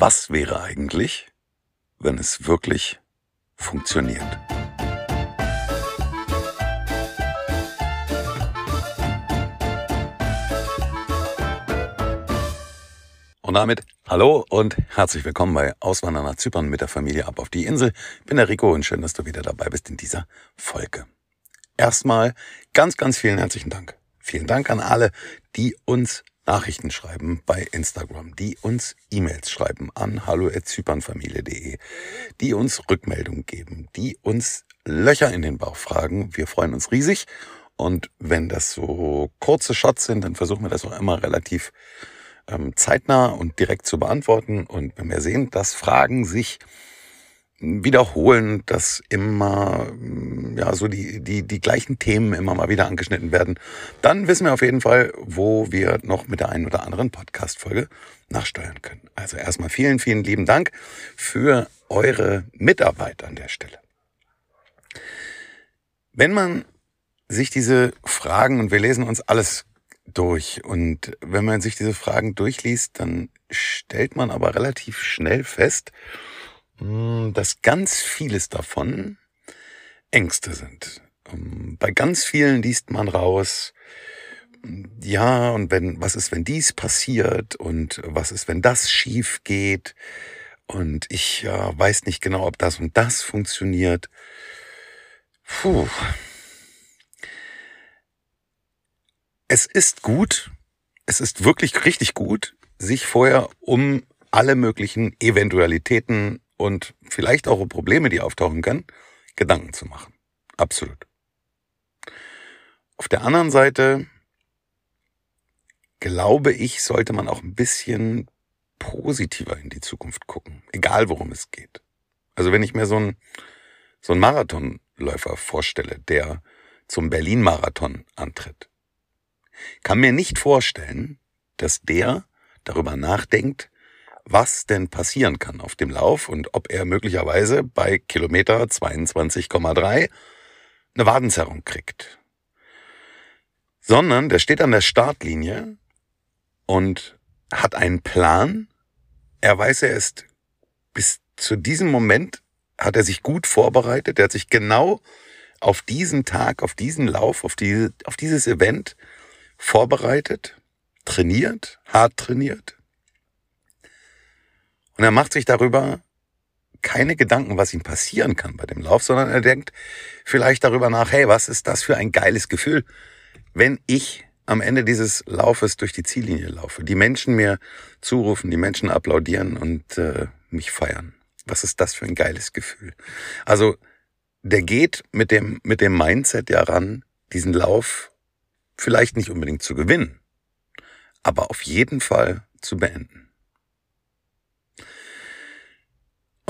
Was wäre eigentlich, wenn es wirklich funktioniert? Und damit hallo und herzlich willkommen bei Auswandern nach Zypern mit der Familie ab auf die Insel. Ich bin der Rico und schön, dass du wieder dabei bist in dieser Folge. Erstmal ganz, ganz vielen herzlichen Dank. Vielen Dank an alle, die uns Nachrichten schreiben bei Instagram, die uns E-Mails schreiben an hallo@zypernfamilie.de, die uns Rückmeldungen geben, die uns Löcher in den Bauch fragen. Wir freuen uns riesig. Und wenn das so kurze Shots sind, dann versuchen wir das auch immer relativ ähm, zeitnah und direkt zu beantworten. Und wenn wir sehen, dass Fragen sich wiederholen, dass immer mm, ja so die die die gleichen Themen immer mal wieder angeschnitten werden, dann wissen wir auf jeden Fall, wo wir noch mit der einen oder anderen Podcast Folge nachsteuern können. Also erstmal vielen vielen lieben Dank für eure Mitarbeit an der Stelle. Wenn man sich diese Fragen und wir lesen uns alles durch und wenn man sich diese Fragen durchliest, dann stellt man aber relativ schnell fest, dass ganz vieles davon Ängste sind. Ähm, bei ganz vielen liest man raus, ja, und wenn, was ist, wenn dies passiert und was ist, wenn das schief geht und ich ja, weiß nicht genau, ob das und das funktioniert. Puh. Es ist gut, es ist wirklich richtig gut, sich vorher um alle möglichen Eventualitäten und vielleicht auch Probleme, die auftauchen können, Gedanken zu machen. Absolut. Auf der anderen Seite glaube ich, sollte man auch ein bisschen positiver in die Zukunft gucken, egal worum es geht. Also wenn ich mir so einen, so einen Marathonläufer vorstelle, der zum Berlin-Marathon antritt, kann mir nicht vorstellen, dass der darüber nachdenkt, was denn passieren kann auf dem Lauf und ob er möglicherweise bei Kilometer 22,3 eine Wadenzerrung kriegt. Sondern der steht an der Startlinie und hat einen Plan. Er weiß, er ist bis zu diesem Moment hat er sich gut vorbereitet. Er hat sich genau auf diesen Tag, auf diesen Lauf, auf, diese, auf dieses Event vorbereitet, trainiert, hart trainiert und er macht sich darüber keine Gedanken, was ihm passieren kann bei dem Lauf, sondern er denkt vielleicht darüber nach, hey, was ist das für ein geiles Gefühl, wenn ich am Ende dieses Laufes durch die Ziellinie laufe, die Menschen mir zurufen, die Menschen applaudieren und äh, mich feiern. Was ist das für ein geiles Gefühl? Also der geht mit dem, mit dem Mindset ja ran, diesen Lauf vielleicht nicht unbedingt zu gewinnen, aber auf jeden Fall zu beenden.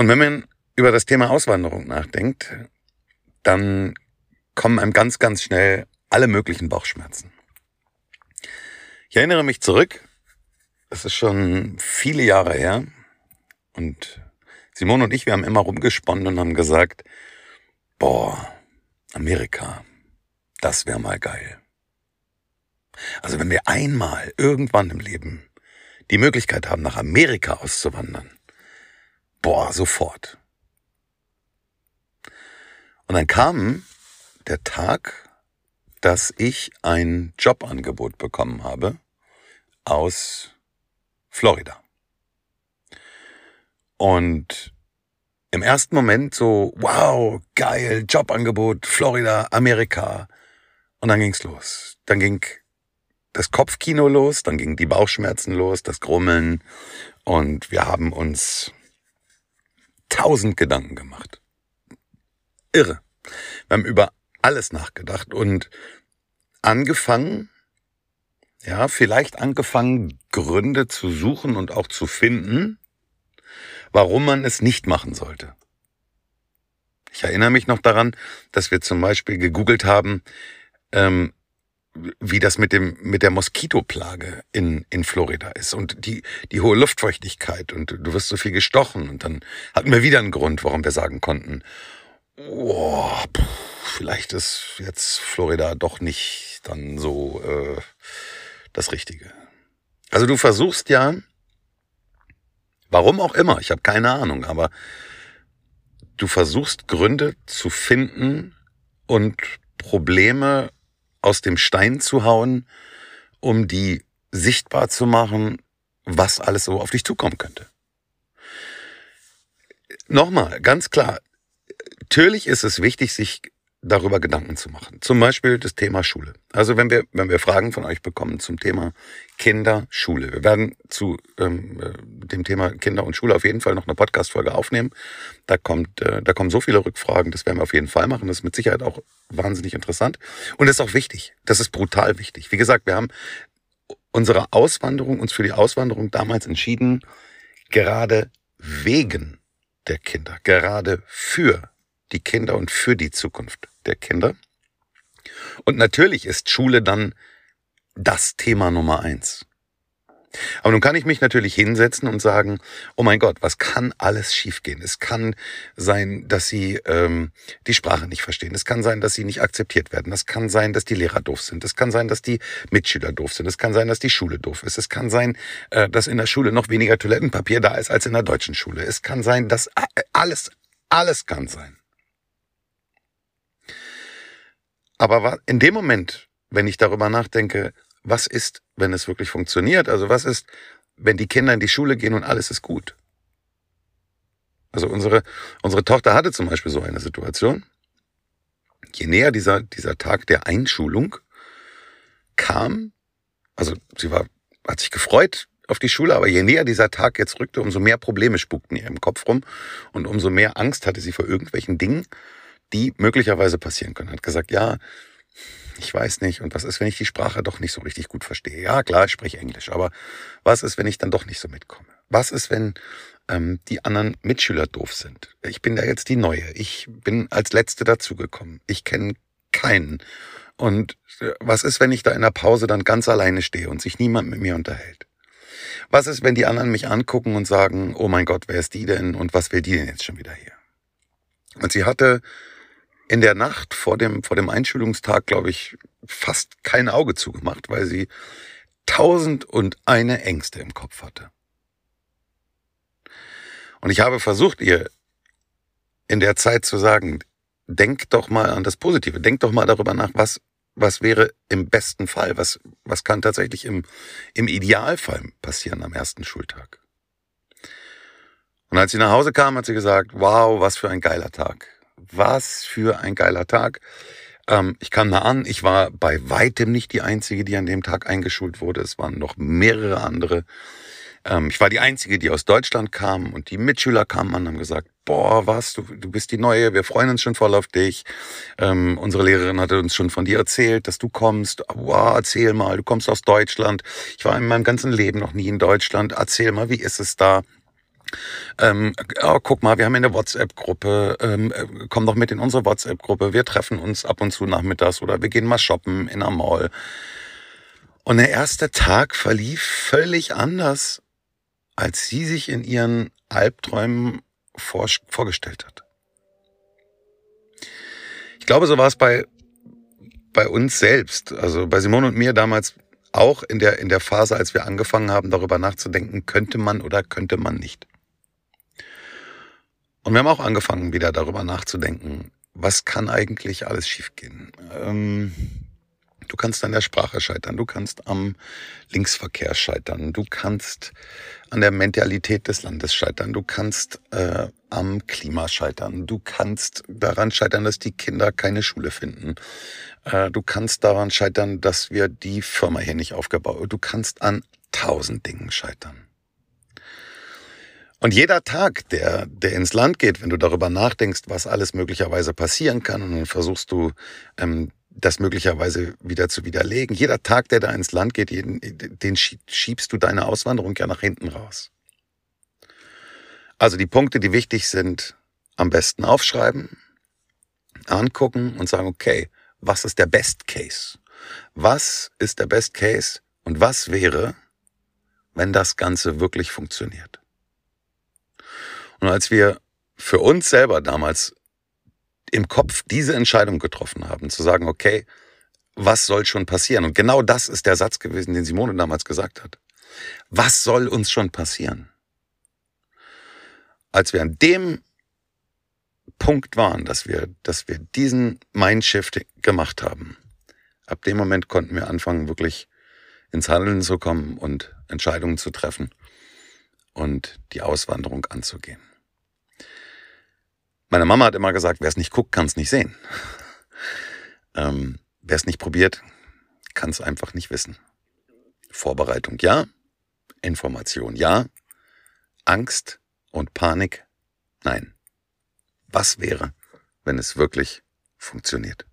Und wenn man über das Thema Auswanderung nachdenkt, dann kommen einem ganz, ganz schnell alle möglichen Bauchschmerzen. Ich erinnere mich zurück, es ist schon viele Jahre her und Simone und ich, wir haben immer rumgesponnen und haben gesagt, boah, Amerika, das wäre mal geil. Also wenn wir einmal irgendwann im Leben die Möglichkeit haben, nach Amerika auszuwandern, boah, sofort. Und dann kam der Tag, dass ich ein Jobangebot bekommen habe aus Florida. Und im ersten Moment so, wow, geil, Jobangebot, Florida, Amerika. Und dann ging's los. Dann ging das Kopfkino los, dann gingen die Bauchschmerzen los, das Grummeln. Und wir haben uns tausend Gedanken gemacht. Irre. Wir haben über alles nachgedacht und angefangen, ja, vielleicht angefangen, Gründe zu suchen und auch zu finden, warum man es nicht machen sollte. Ich erinnere mich noch daran, dass wir zum Beispiel gegoogelt haben, ähm, wie das mit dem mit der Moskitoplage in in Florida ist und die die hohe Luftfeuchtigkeit und du wirst so viel gestochen und dann hatten wir wieder einen Grund, warum wir sagen konnten, oh, pff, vielleicht ist jetzt Florida doch nicht dann so äh, das Richtige. Also du versuchst ja Warum auch immer, ich habe keine Ahnung, aber du versuchst Gründe zu finden und Probleme aus dem Stein zu hauen, um die sichtbar zu machen, was alles so auf dich zukommen könnte. Nochmal, ganz klar, natürlich ist es wichtig, sich darüber Gedanken zu machen. Zum Beispiel das Thema Schule. Also wenn wir, wenn wir Fragen von euch bekommen zum Thema Kinder, Schule. Wir werden zu ähm, äh, dem Thema Kinder und Schule auf jeden Fall noch eine Podcast-Folge aufnehmen. Da kommt, äh, da kommen so viele Rückfragen, das werden wir auf jeden Fall machen. Das ist mit Sicherheit auch wahnsinnig interessant. Und das ist auch wichtig. Das ist brutal wichtig. Wie gesagt, wir haben unsere Auswanderung, uns für die Auswanderung damals entschieden, gerade wegen der Kinder, gerade für die Kinder und für die Zukunft der Kinder. Und natürlich ist Schule dann das Thema Nummer eins. Aber nun kann ich mich natürlich hinsetzen und sagen, oh mein Gott, was kann alles schiefgehen? Es kann sein, dass sie ähm, die Sprache nicht verstehen. Es kann sein, dass sie nicht akzeptiert werden. Es kann sein, dass die Lehrer doof sind. Es kann sein, dass die Mitschüler doof sind. Es kann sein, dass die Schule doof ist. Es kann sein, äh, dass in der Schule noch weniger Toilettenpapier da ist als in der deutschen Schule. Es kann sein, dass alles, alles kann sein. Aber in dem Moment, wenn ich darüber nachdenke, was ist, wenn es wirklich funktioniert? Also was ist, wenn die Kinder in die Schule gehen und alles ist gut? Also unsere, unsere Tochter hatte zum Beispiel so eine Situation. Je näher dieser, dieser Tag der Einschulung kam, also sie war, hat sich gefreut auf die Schule, aber je näher dieser Tag jetzt rückte, umso mehr Probleme spukten ihr im Kopf rum und umso mehr Angst hatte sie vor irgendwelchen Dingen, die möglicherweise passieren können. Hat gesagt, ja, ich weiß nicht, und was ist, wenn ich die Sprache doch nicht so richtig gut verstehe? Ja, klar, ich spreche Englisch, aber was ist, wenn ich dann doch nicht so mitkomme? Was ist, wenn ähm, die anderen Mitschüler doof sind? Ich bin da jetzt die Neue. Ich bin als Letzte dazugekommen. Ich kenne keinen. Und äh, was ist, wenn ich da in der Pause dann ganz alleine stehe und sich niemand mit mir unterhält? Was ist, wenn die anderen mich angucken und sagen, oh mein Gott, wer ist die denn und was will die denn jetzt schon wieder hier? Und sie hatte in der Nacht vor dem, vor dem Einschulungstag, glaube ich, fast kein Auge zugemacht, weil sie tausend und eine Ängste im Kopf hatte. Und ich habe versucht, ihr in der Zeit zu sagen, denk doch mal an das Positive, denk doch mal darüber nach, was, was wäre im besten Fall, was, was kann tatsächlich im, im Idealfall passieren am ersten Schultag. Und als sie nach Hause kam, hat sie gesagt, wow, was für ein geiler Tag was für ein geiler Tag. Ähm, ich kam da an, ich war bei weitem nicht die Einzige, die an dem Tag eingeschult wurde. Es waren noch mehrere andere. Ähm, ich war die Einzige, die aus Deutschland kam und die Mitschüler kamen an und haben gesagt, boah, was, du, du bist die Neue, wir freuen uns schon voll auf dich. Ähm, unsere Lehrerin hatte uns schon von dir erzählt, dass du kommst. Wow, erzähl mal, du kommst aus Deutschland. Ich war in meinem ganzen Leben noch nie in Deutschland. Erzähl mal, wie ist es da? Ähm, oh, guck mal, wir haben eine WhatsApp-Gruppe, ähm, äh, komm doch mit in unsere WhatsApp-Gruppe, wir treffen uns ab und zu nachmittags oder wir gehen mal shoppen in einer Mall. Und der erste Tag verlief völlig anders, als sie sich in ihren Albträumen vor, vorgestellt hat. Ich glaube, so war es bei, bei uns selbst, also bei Simone und mir damals auch in der, in der Phase, als wir angefangen haben, darüber nachzudenken, könnte man oder könnte man nicht. Und wir haben auch angefangen, wieder darüber nachzudenken, was kann eigentlich alles schiefgehen. Ähm, du kannst an der Sprache scheitern, du kannst am Linksverkehr scheitern, du kannst an der Mentalität des Landes scheitern, du kannst äh, am Klima scheitern, du kannst daran scheitern, dass die Kinder keine Schule finden, äh, du kannst daran scheitern, dass wir die Firma hier nicht aufgebaut, du kannst an tausend Dingen scheitern. Und jeder Tag, der, der ins Land geht, wenn du darüber nachdenkst, was alles möglicherweise passieren kann, und dann versuchst du, ähm, das möglicherweise wieder zu widerlegen. Jeder Tag, der da ins Land geht, jeden, den schiebst du deine Auswanderung ja nach hinten raus. Also die Punkte, die wichtig sind, am besten aufschreiben, angucken und sagen, okay, was ist der Best Case? Was ist der Best Case und was wäre, wenn das Ganze wirklich funktioniert? Und als wir für uns selber damals im Kopf diese Entscheidung getroffen haben, zu sagen, okay, was soll schon passieren? Und genau das ist der Satz gewesen, den Simone damals gesagt hat. Was soll uns schon passieren? als wir an dem Punkt waren, dass wir, dass wir diesen Mindshift gemacht haben, ab dem Moment konnten wir anfangen, wirklich ins Handeln zu kommen und Entscheidungen zu treffen und die Auswanderung anzugehen. Meine Mama hat immer gesagt, wer es nicht guckt, kann es nicht sehen. ähm, wer es nicht probiert, kann es einfach nicht wissen. Vorbereitung ja, Information ja, Angst und Panik nein. Was wäre, wenn es wirklich funktioniert?